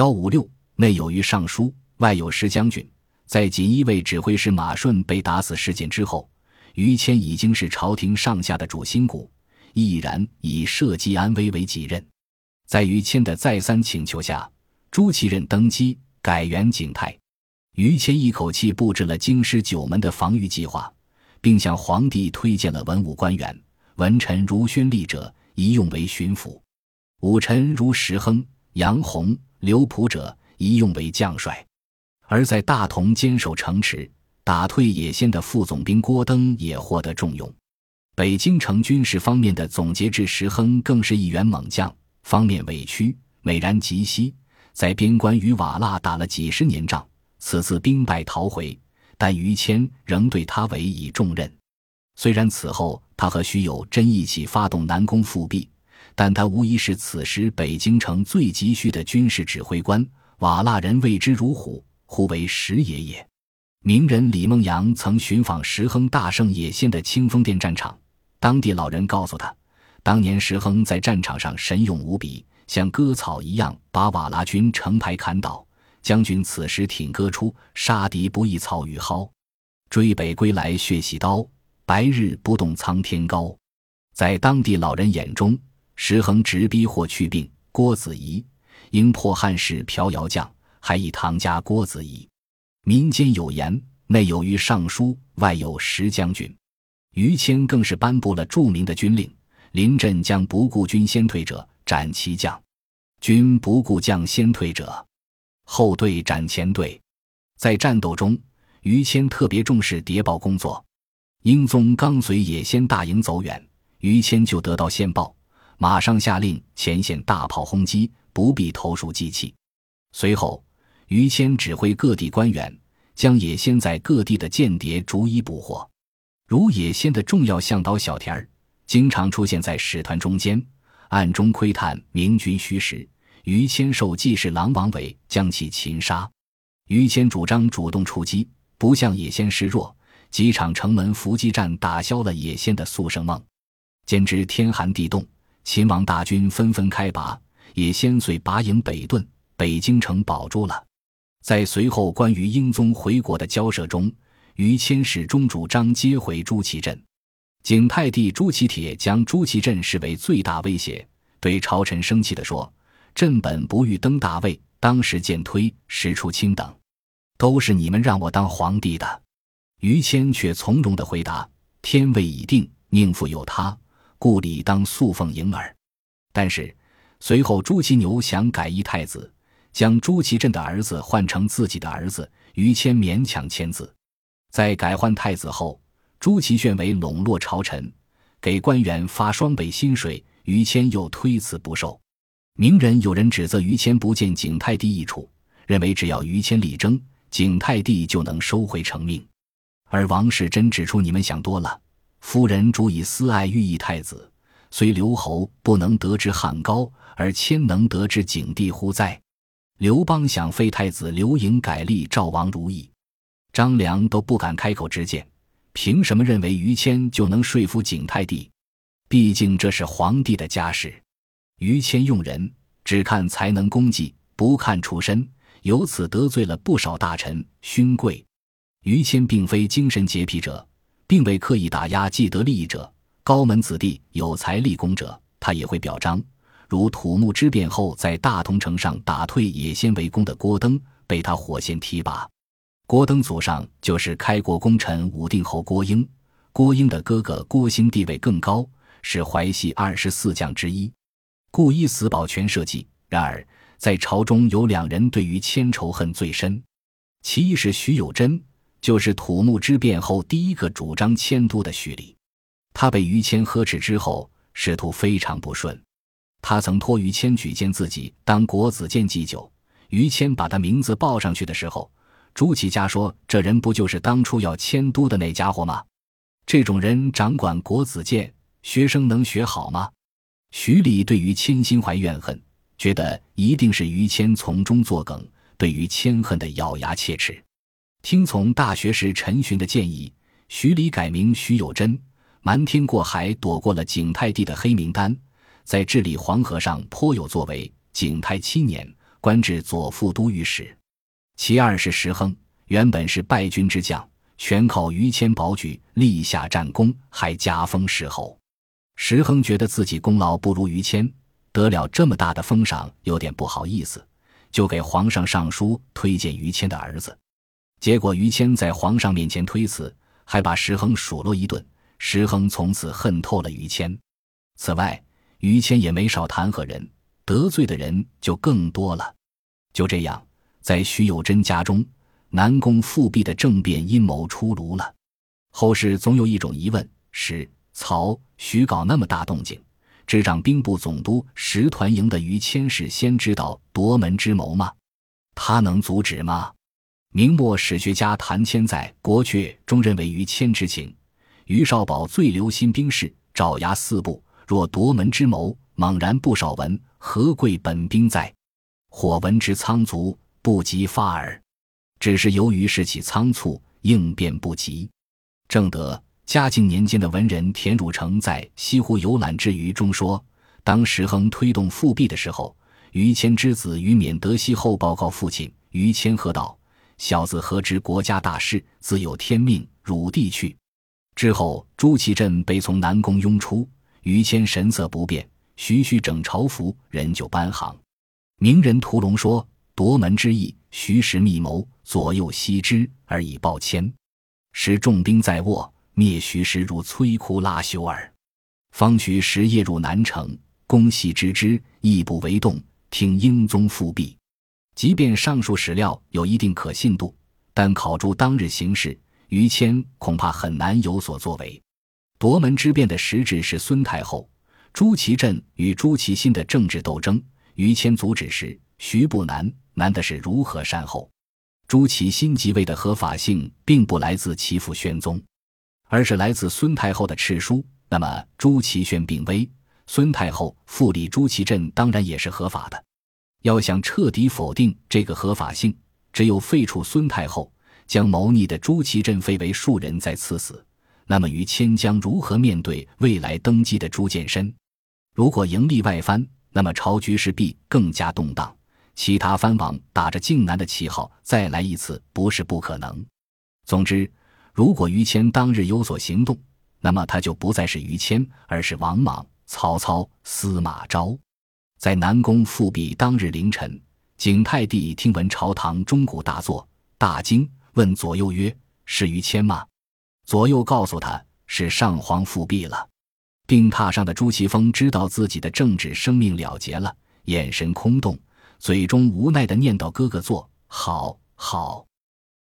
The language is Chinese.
幺五六内有于尚书，外有石将军。在锦衣卫指挥使马顺被打死事件之后，于谦已经是朝廷上下的主心骨，毅然以社稷安危为己任。在于谦的再三请求下，朱祁镇登基，改元景泰。于谦一口气布置了京师九门的防御计划，并向皇帝推荐了文武官员，文臣如宣历者，一用为巡抚；武臣如石亨、杨洪、刘璞者，一用为将帅。而在大同坚守城池、打退野先的副总兵郭登也获得重用。北京城军事方面的总节制石亨更是一员猛将，方面委屈，美然极息，在边关与瓦剌打了几十年仗，此次兵败逃回，但于谦仍对他委以重任。虽然此后他和徐有贞一起发动南宫复辟，但他无疑是此时北京城最急需的军事指挥官。瓦剌人畏之如虎。呼为石爷爷。名人李梦阳曾寻访石亨大胜野县的清风殿战场，当地老人告诉他，当年石亨在战场上神勇无比，像割草一样把瓦剌军成排砍倒。将军此时挺戈出，杀敌不亦草与蒿，追北归来血洗刀，白日不动苍天高。在当地老人眼中，石恒直逼霍去病、郭子仪，因破汉室朴瑶将。还以唐家郭子仪。民间有言：内有于尚书，外有石将军。于谦更是颁布了著名的军令：临阵将不顾军先退者，斩其将；军不顾将先退者，后队斩前队。在战斗中，于谦特别重视谍报工作。英宗刚随野先大营走远，于谦就得到线报，马上下令前线大炮轰击，不必投鼠忌器。随后。于谦指挥各地官员，将野先在各地的间谍逐一捕获。如野先的重要向导小田儿，经常出现在使团中间，暗中窥探明军虚实。于谦受记事郎王伟将其擒杀。于谦主张主动出击，不向野先示弱。几场城门伏击战打消了野先的速胜梦。兼之天寒地冻，秦王大军纷纷开拔，也先遂拔营北遁，北京城保住了。在随后关于英宗回国的交涉中，于谦始终主张接回朱祁镇。景泰帝朱祁帖将朱祁镇视为最大威胁，对朝臣生气地说：“朕本不欲登大位，当时见推石出清等，都是你们让我当皇帝的。”于谦却从容地回答：“天位已定，宁复有他？故理当素奉迎耳。”但是随后朱祁牛想改易太子。将朱祁镇的儿子换成自己的儿子，于谦勉强签字。在改换太子后，朱祁炫为笼络朝臣，给官员发双倍薪水，于谦又推辞不受。名人有人指责于谦不见景泰帝一处，认为只要于谦力争，景泰帝就能收回成命。而王世贞指出：“你们想多了，夫人主以私爱寓意太子，虽刘侯不能得之汉高，而谦能得之景帝乎哉？”刘邦想废太子刘盈改立赵王如意，张良都不敢开口直谏，凭什么认为于谦就能说服景泰帝？毕竟这是皇帝的家事。于谦用人只看才能功绩，不看出身，由此得罪了不少大臣勋贵。于谦并非精神洁癖者，并未刻意打压既得利益者、高门子弟、有才立功者，他也会表彰。如土木之变后，在大同城上打退野先围攻的郭登，被他火线提拔。郭登祖上就是开国功臣武定侯郭英，郭英的哥哥郭兴地位更高，是淮西二十四将之一，故一死保全社稷。然而，在朝中有两人对于千仇恨最深，其一是徐有贞，就是土木之变后第一个主张迁都的徐礼。他被于谦呵斥之后，仕途非常不顺。他曾托于谦举荐自己当国子监祭酒，于谦把他名字报上去的时候，朱祁家说：“这人不就是当初要迁都的那家伙吗？这种人掌管国子监，学生能学好吗？”徐礼对于谦心怀怨恨，觉得一定是于谦从中作梗，对于谦恨的咬牙切齿。听从大学士陈寻的建议，徐礼改名徐有贞，瞒天过海，躲过了景泰帝的黑名单。在治理黄河上颇有作为。景泰七年，官至左副都御史。其二是石亨，原本是败军之将，全靠于谦保举，立下战功，还加封石侯。石亨觉得自己功劳不如于谦，得了这么大的封赏，有点不好意思，就给皇上上书推荐于谦的儿子。结果于谦在皇上面前推辞，还把石亨数落一顿。石亨从此恨透了于谦。此外，于谦也没少弹劾人，得罪的人就更多了。就这样。在徐有贞家中，南宫复辟的政变阴谋出炉了。后世总有一种疑问：史、曹、徐搞那么大动静，执掌兵部总督石团营的于谦是先知道夺门之谋吗？他能阻止吗？明末史学家谭谦在《国阙》中认为，于谦之情，于少保最留心兵事，爪牙四部。若夺门之谋，猛然不少闻，何贵本兵在？火闻之仓卒。不及发耳，只是由于事起仓促，应变不及。正德嘉靖年间的文人田汝成在《西湖游览之余》中说：“当石亨推动复辟的时候，于谦之子于勉得悉后报告父亲，于谦喝道：‘小子何知国家大事，自有天命，汝弟去。’之后朱祁镇被从南宫拥出，于谦神色不变，徐徐整朝服，人就班行。名人屠龙说。”夺门之意，徐氏密谋，左右悉知，而以报谦。使重兵在握，灭徐氏如摧枯拉朽耳。方徐时夜入南城，攻系之之，亦不为动。听英宗复辟。即便上述史料有一定可信度，但考诸当日形势，于谦恐怕很难有所作为。夺门之变的实质是孙太后、朱祁镇与朱祁心的政治斗争。于谦阻止时，徐不难。难的是如何善后。朱祁新即位的合法性，并不来自其父宣宗，而是来自孙太后的敕书。那么朱祁铉病危，孙太后复立朱祁镇，当然也是合法的。要想彻底否定这个合法性，只有废除孙太后，将谋逆的朱祁镇废为庶人，再赐死。那么于谦将如何面对未来登基的朱见深？如果盈利外藩，那么朝局势必更加动荡。其他藩王打着靖难的旗号再来一次，不是不可能。总之，如果于谦当日有所行动，那么他就不再是于谦，而是王莽、曹操、司马昭。在南宫复辟当日凌晨，景泰帝听闻朝堂钟鼓大作，大惊，问左右曰：“是于谦吗？”左右告诉他是上皇复辟了。病榻上的朱祁峰知道自己的政治生命了结了，眼神空洞。嘴中无奈的念叨：“哥哥做好，好。”